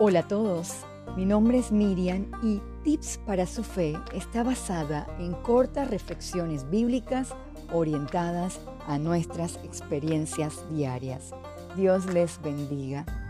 Hola a todos, mi nombre es Miriam y Tips para su Fe está basada en cortas reflexiones bíblicas orientadas a nuestras experiencias diarias. Dios les bendiga.